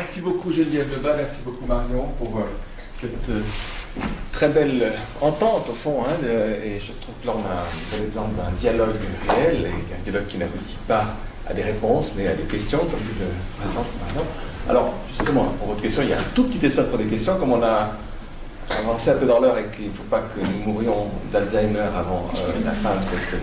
merci beaucoup Geneviève Lebas, merci beaucoup Marion pour euh, cette euh, très belle entente au fond. Hein, et je trouve que là on a un bel exemple d'un dialogue réel, et un dialogue qui n'aboutit pas à des réponses, mais à des questions, comme tu le présentes Marion. Alors, justement, pour votre question, il y a un tout petit espace pour des questions, comme on a avancé un peu dans l'heure et qu'il ne faut pas que nous mourions d'Alzheimer avant euh, la fin de cette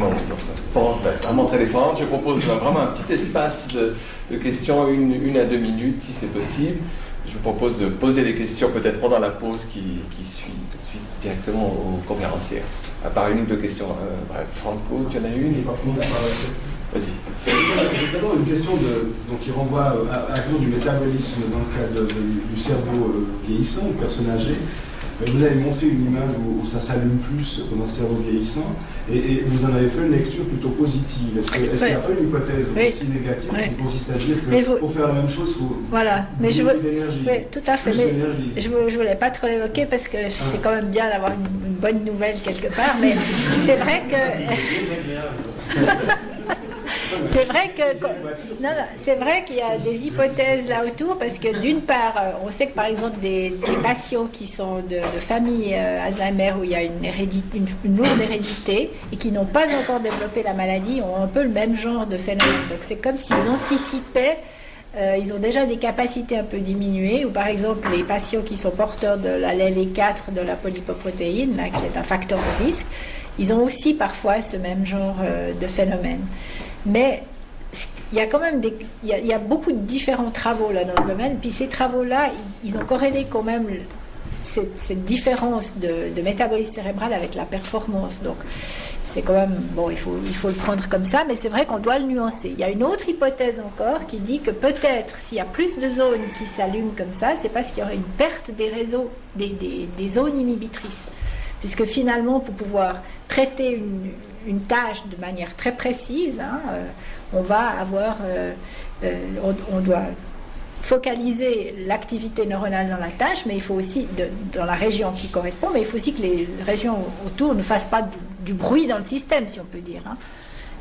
Notre pente vraiment très descendante. Je propose vraiment un petit espace de, questions, une, une, à deux minutes si c'est possible. Je vous propose de poser des questions peut-être pendant la pause qui, suit tout de suite directement aux conférencières. À part une ou deux questions. Euh, bref, Franco, tu en as une? Vas-y. D'abord une question de, donc, qui renvoie à, à la du métabolisme dans le cadre du cerveau euh, vieillissant, ou personne âgée. Vous avez montré une image où, ça s'allume plus pendant le cerveau vieillissant, et, vous en avez fait une lecture plutôt positive. Est-ce qu'il n'y a pas une hypothèse aussi négative qui consiste à dire que pour faire la même chose, il faut voilà. mais je veux... Oui, tout à fait. Mais je ne voulais pas trop l'évoquer parce que c'est quand même bien d'avoir une, une, bonne nouvelle quelque part, mais c'est vrai que... c'est vrai que c'est vrai qu'il y a des hypothèses là autour parce que d'une part, euh, on sait que par exemple des, patients qui sont de, famille euh, Alzheimer où il y a une, lourde hérédité et qui n'ont pas encore développé la maladie ont un peu le même genre de phénomène. Donc c'est comme s'ils anticipaient. Euh, ils ont déjà des capacités un peu diminuées, ou par exemple les patients qui sont porteurs de l'allèle E4 de la polypoprotéine, là, qui est un facteur de risque, ils ont aussi parfois ce même genre de phénomène. Mais il y a quand même il y a, beaucoup de différents travaux là dans ce domaine. Puis ces travaux-là, ils, ont corrélé quand même cette, différence de, métabolisme cérébral avec la performance. Donc c'est quand même bon, il faut, il faut le prendre comme ça, mais c'est vrai qu'on doit le nuancer. Il y a une autre hypothèse encore qui dit que peut-être s'il y a plus de zones qui s'allument comme ça, c'est parce qu'il y aurait une perte des réseaux, des, des zones inhibitrices. Puisque finalement, pour pouvoir traiter une, tâche de manière très précise, hein, euh, on va avoir, euh, euh, on, doit focaliser l'activité neuronale dans la tâche, mais il faut aussi, dans la région qui correspond, mais il faut aussi que les régions autour ne fassent pas du, bruit dans le système, si on peut dire. Hein.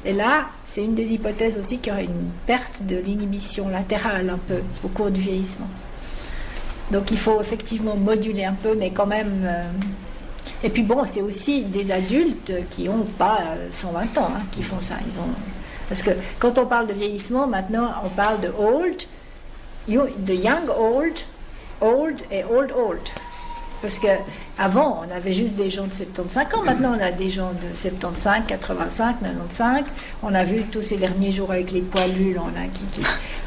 Et là, c'est une des hypothèses aussi qu'il y aurait une perte de l'inhibition latérale un peu au cours du vieillissement. Donc il faut effectivement moduler un peu, mais quand même et puis bon, c'est aussi des adultes qui n'ont pas 120 euh, ans hein, qui font ça. Ils ont... Parce que quand on parle de vieillissement, maintenant on parle de old, de young old, old et old old. Parce que avant, on avait juste des gens de 75 ans. Maintenant, on a des gens de 75, 85, 95. On a vu tous ces derniers jours avec les poilus, on a qui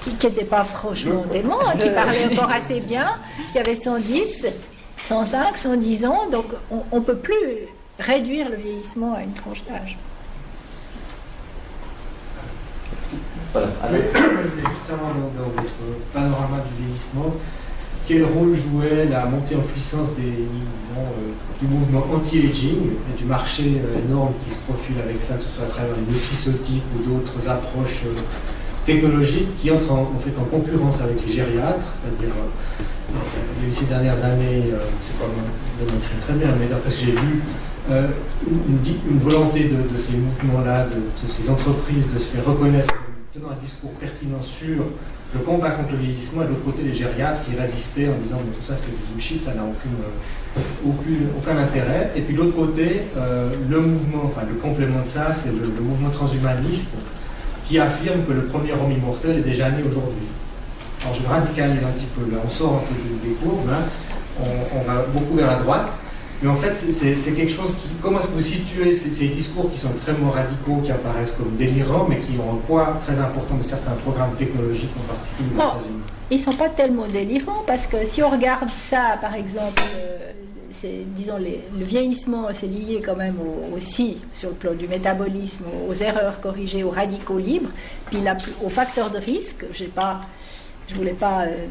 qui n'étaient pas franchement démons, hein, qui parlaient encore assez bien, qui avaient 110, 105, 110 ans, donc on ne peut plus réduire le vieillissement à une tranche d'âge. Voilà. Justement, dans, votre panorama du vieillissement, quel rôle jouait la montée en puissance des, euh, du mouvement anti-aging et du marché euh, énorme qui se profile avec ça, que ce soit à travers les nutraceutiques ou d'autres approches euh, technologiques qui entrent en, fait en concurrence avec les gériatres, c'est-à-dire il y a eu ces dernières années, euh, c'est pas mon très bien, mais d'après ce que j'ai vu, euh, une, volonté de, ces mouvements-là, de, ces entreprises, de se faire reconnaître tenant un discours pertinent sur le combat contre le vieillissement, et de l'autre côté les gériatres qui résistaient en disant tout ça c'est du bullshit, ça n'a euh, aucun intérêt. Et puis de l'autre côté, le mouvement, enfin le complément de ça, c'est le mouvement transhumaniste qui affirme que le premier homme immortel est déjà né aujourd'hui. Alors je radicalise un petit peu là, on sort un peu des courbes, hein. on, va beaucoup vers la droite, mais en fait c'est quelque chose qui, comment est-ce que vous situez ces, discours qui sont extrêmement radicaux, qui apparaissent comme délirants, mais qui ont un poids très important de certains programmes technologiques en particulier aux États-Unis? Ils ne sont pas tellement délirants, parce que si on regarde ça, par exemple, euh, disons, le vieillissement, c'est lié quand même aussi, sur le plan du métabolisme, aux erreurs corrigées, aux radicaux libres, puis la, aux facteurs de risque. Je pas je ne voulais pas euh,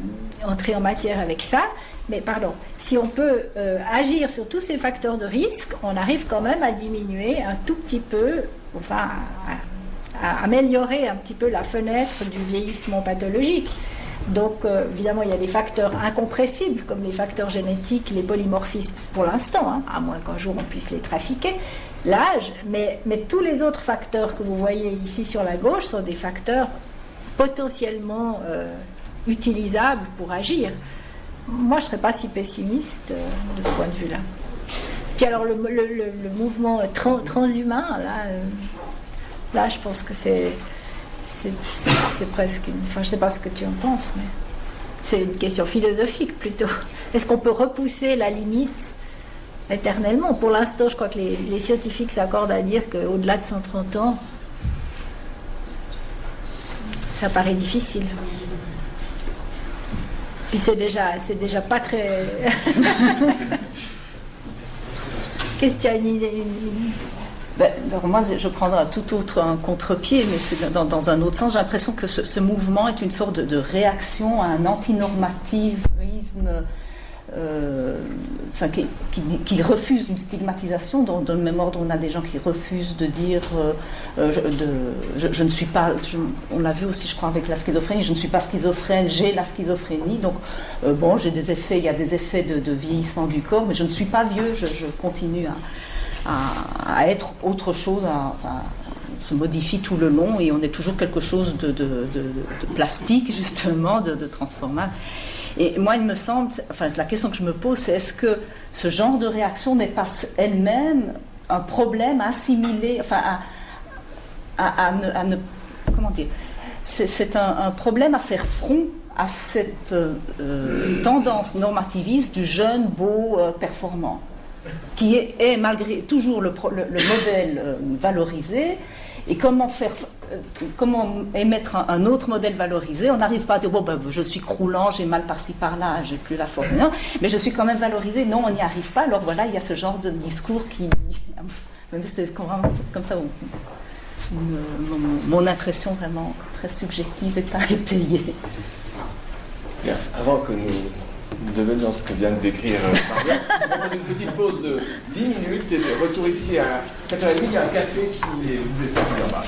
entrer en matière avec ça, mais pardon, si on peut euh, agir sur tous ces facteurs de risque, on arrive quand même à diminuer un tout petit peu, enfin, à, améliorer un petit peu la fenêtre du vieillissement pathologique. Donc, euh, évidemment, il y a des facteurs incompressibles, comme les facteurs génétiques, les polymorphismes, pour l'instant, hein, à moins qu'un jour on puisse les trafiquer, l'âge, mais, mais tous les autres facteurs que vous voyez ici sur la gauche sont des facteurs potentiellement utilisable pour agir. Moi, je ne serais pas si pessimiste euh, de ce point de vue-là. Puis alors, le, mouvement transhumain, là, euh, là, je pense que c'est, c'est, presque une. Enfin, je ne sais pas ce que tu en penses, mais c'est une question philosophique plutôt. Est-ce qu'on peut repousser la limite éternellement? Pour l'instant, je crois que les, scientifiques s'accordent à dire qu'au-delà de 130 ans, ça paraît difficile. Puis c'est déjà, c'est déjà pas très. Qu'est-ce que tu as une idée ben, alors moi, je prendrai un tout autre contre-pied, mais c'est dans, un autre sens. J'ai l'impression que ce, mouvement est une sorte de, réaction à un antinormativisme euh, enfin, qui, refuse une stigmatisation. Dans, le même ordre, on a des gens qui refusent de dire euh, euh, je, ne suis pas. on l'a vu aussi, je crois, avec la schizophrénie. Je ne suis pas schizophrène, j'ai la schizophrénie. Donc, bon, j'ai des effets, il y a des effets de, vieillissement du corps, mais je ne suis pas vieux, je, continue à, être autre chose. on se modifie tout le long et on est toujours quelque chose de, plastique, justement, de, transformable. Et moi, il me semble, enfin, la question que je me pose, c'est est-ce que ce genre de réaction n'est pas elle-même un problème à assimiler, enfin, à, ne, Comment dire C'est un, problème à faire front à cette euh, tendance normativiste du jeune, beau, euh, performant, qui est, malgré toujours le, modèle euh, valorisé. Et comment faire euh, comment émettre un, autre modèle valorisé? On n'arrive pas à dire, bon, ben, je suis croulant, j'ai mal par-ci par-là, j'ai plus la force, mais je suis quand même valorisé. Non, on n'y arrive pas. Alors voilà, il y a ce genre de discours qui. C'est comme ça mon, impression vraiment très subjective et pas étayée. Bien, avant que nous devenions ce que vient de décrire euh, Maria, on va une petite pause de 10 minutes et de retour ici à 4h30. Il un café qui vous est servi en bas.